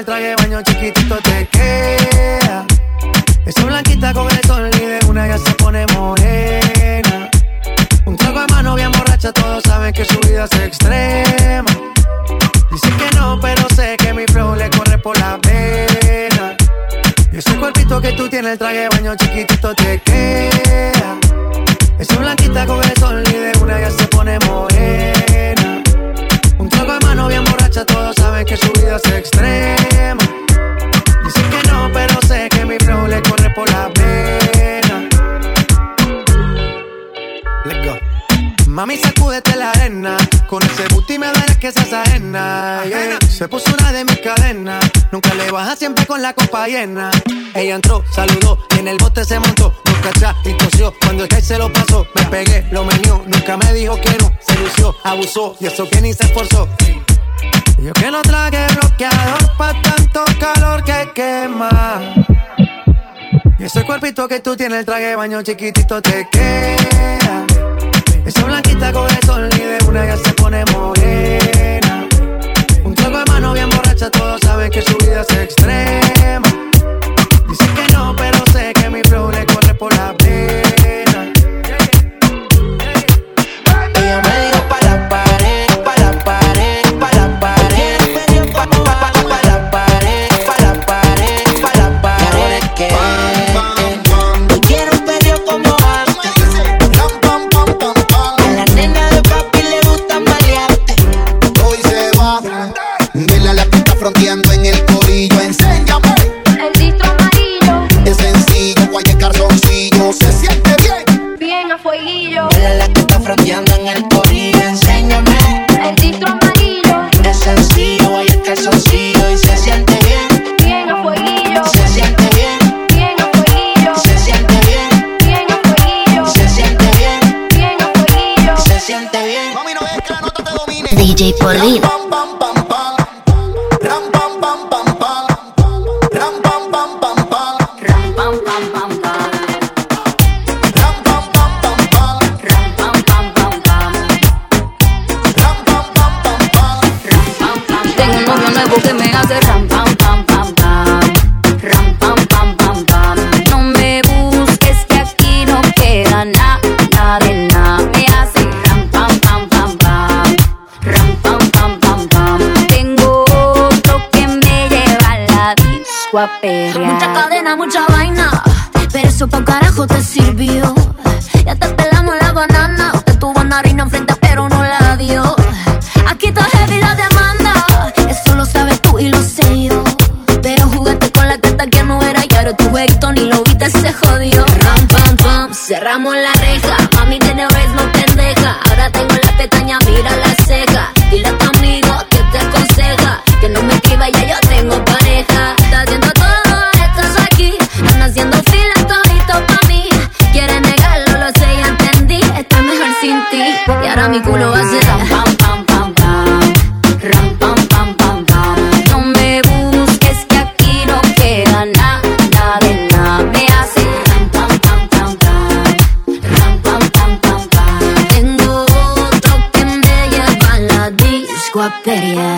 el traje baño chiquitito te Con ese booty me da que se ajena. Yeah. Se puso una de mis cadenas. Nunca le baja siempre con la copa llena. Ella entró, saludó y en el bote se montó. Dos cachas y tosió. Cuando el que se lo pasó, me pegué, lo menió. Nunca me dijo que no. Se lució, abusó y eso que ni se esforzó. y Yo que no tragué bloqueador pa' tanto calor que quema. Y ese cuerpito que tú tienes, el traje baño chiquitito te queda esa blanquita coge sol y de una ya se pone morena. Un trago de mano bien borracha, todos saben que su vida es extrema. Mucha cadena, mucha vaina, pero eso pa' carajo te sirvió. Ya te pelamos la banana, usted tuvo una narina enfrente pero no la dio. Aquí está heavy la demanda, eso lo sabes tú y lo sé yo. Pero jugaste con la carta que no era y ahora tu jueguito ni lo viste se jodió. Ram, pam, pam, cerramos la reja, mami tiene oreja agua yeah.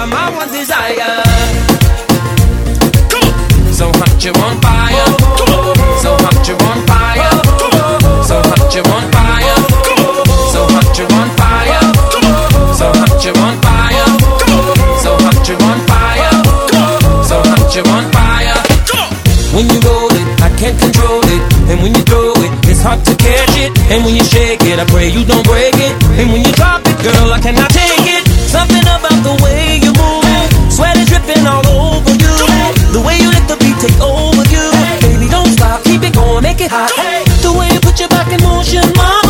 Are my one desire. So hot you on fire. So hot you on fire. So hot you on fire. So hot you on fire. So hot you on fire. So hot you on fire. So hot you on fire. When you roll it, I can't control it. And when you throw it, it's hard to catch it. And when you shake it, I pray you don't break it. And when you drop it, girl, I cannot take it. The way you move. Sweat is dripping all over you. The way you let the beat take over you. Baby, don't stop, keep it going, make it hot. The way you put your back in motion, mama.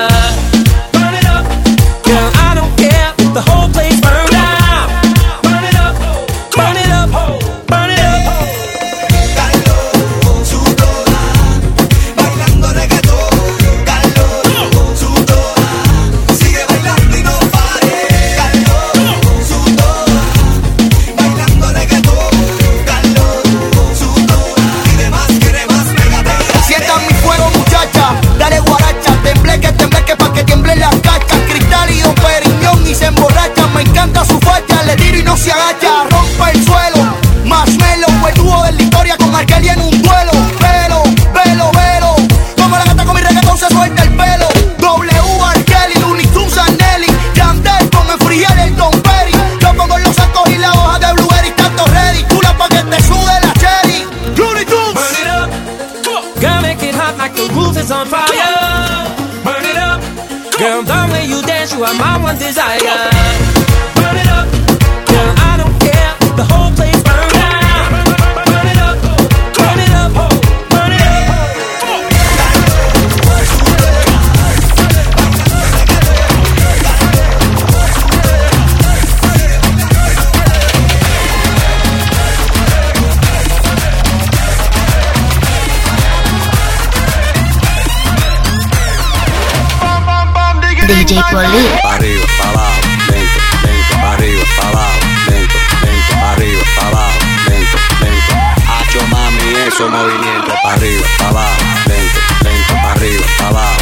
Hot like the roof is on fire. Burn it up. Girl, the way you dance, you are my one desire. DJ Poli. arriba, pa' abajo, lento, lento, arriba, pa' abajo, lento, lento, arriba, pa' abajo, lento, lento. Hacho mami, eso movimiento, pa' arriba, pa' abajo, lento, lento, arriba, pa' abajo,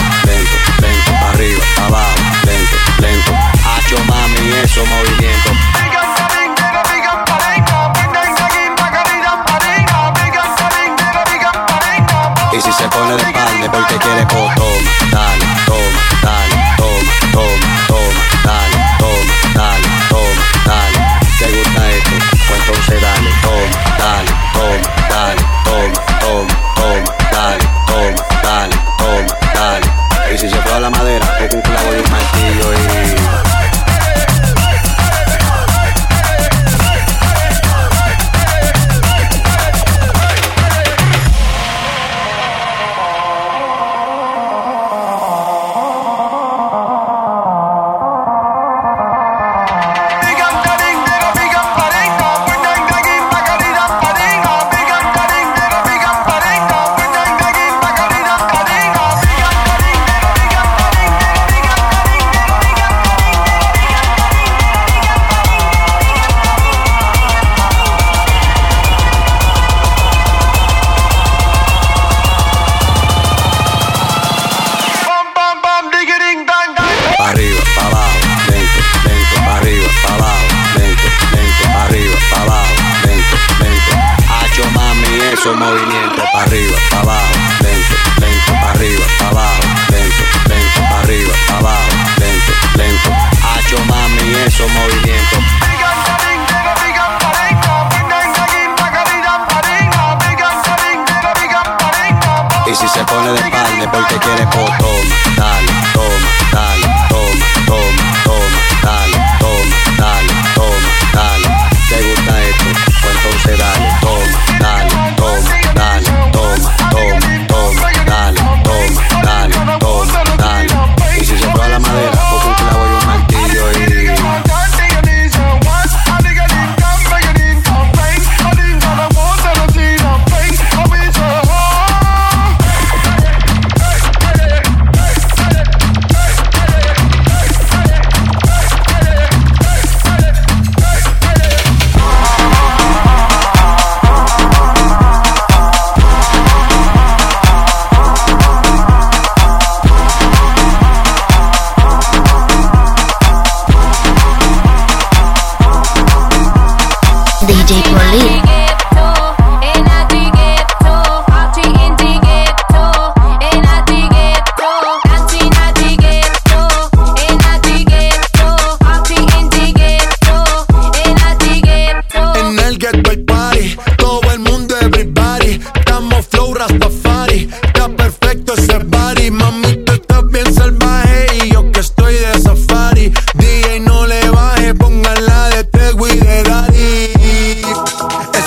movimiento.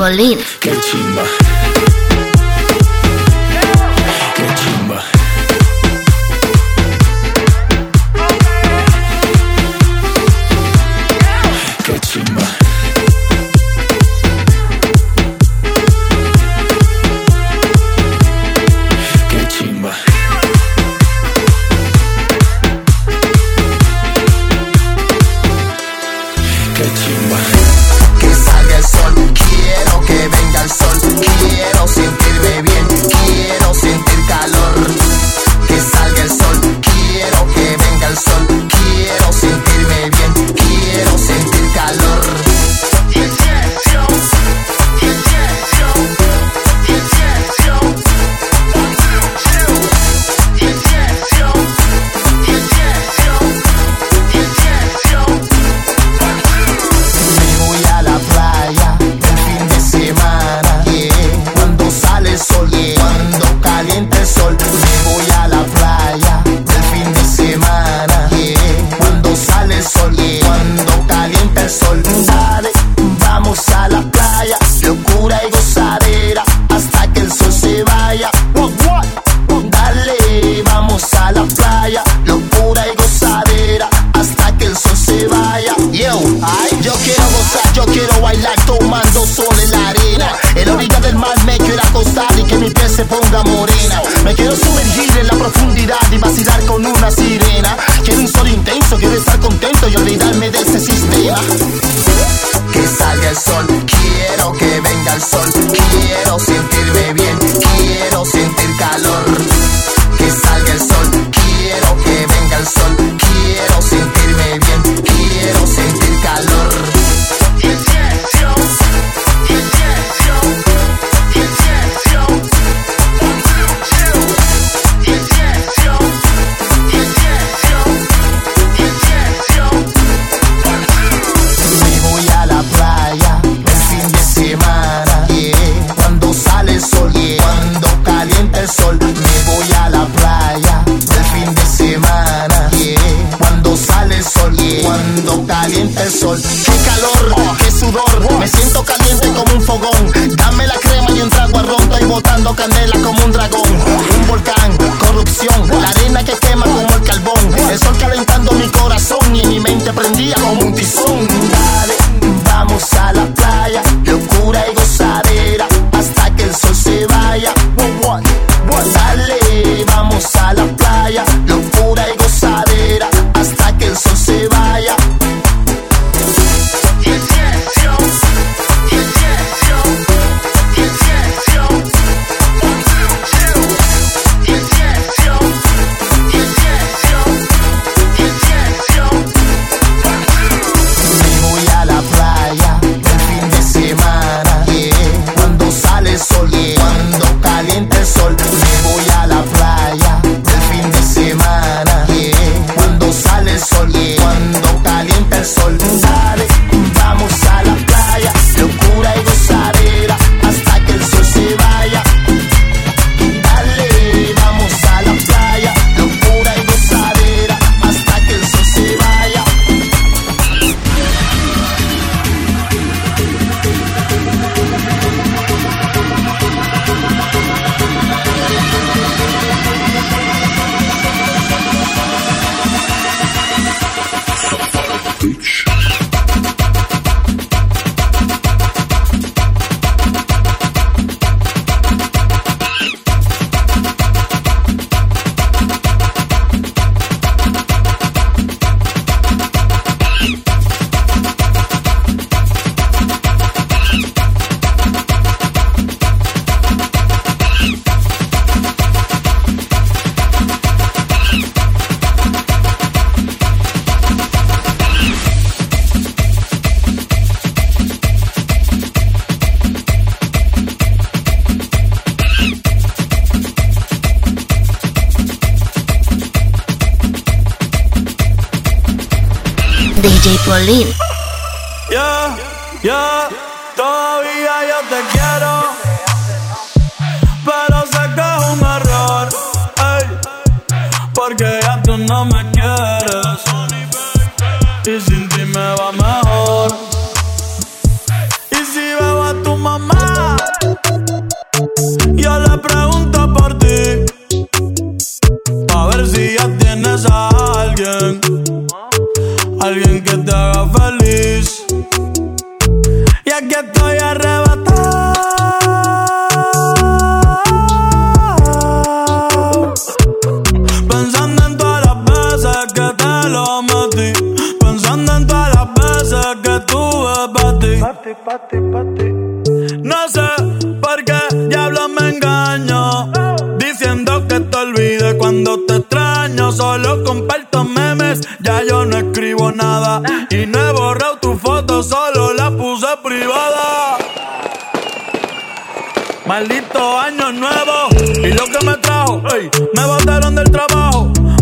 Molina. Qué chimba. Berlin.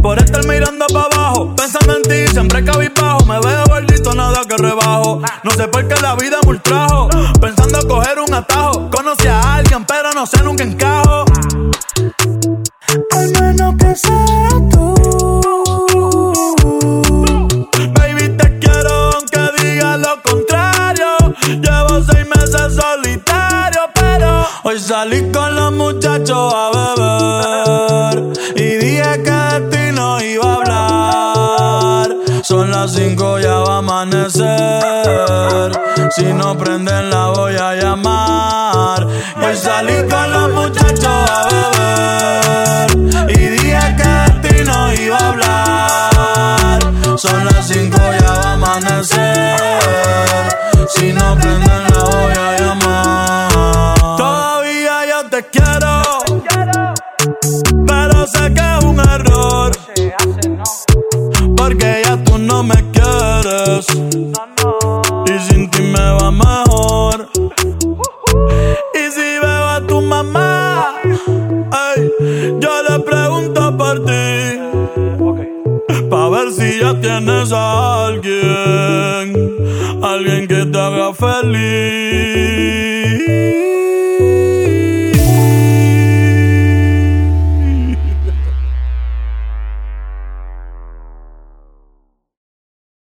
Por estar mirando para abajo, pensando en ti, siempre cabizbajo. Me veo gordito, nada que rebajo. No sé por qué la vida me ultrajo. Si no prenden la voy a llamar. Hoy salí con los muchachos a beber. Y dije que de ti no iba a hablar. Son las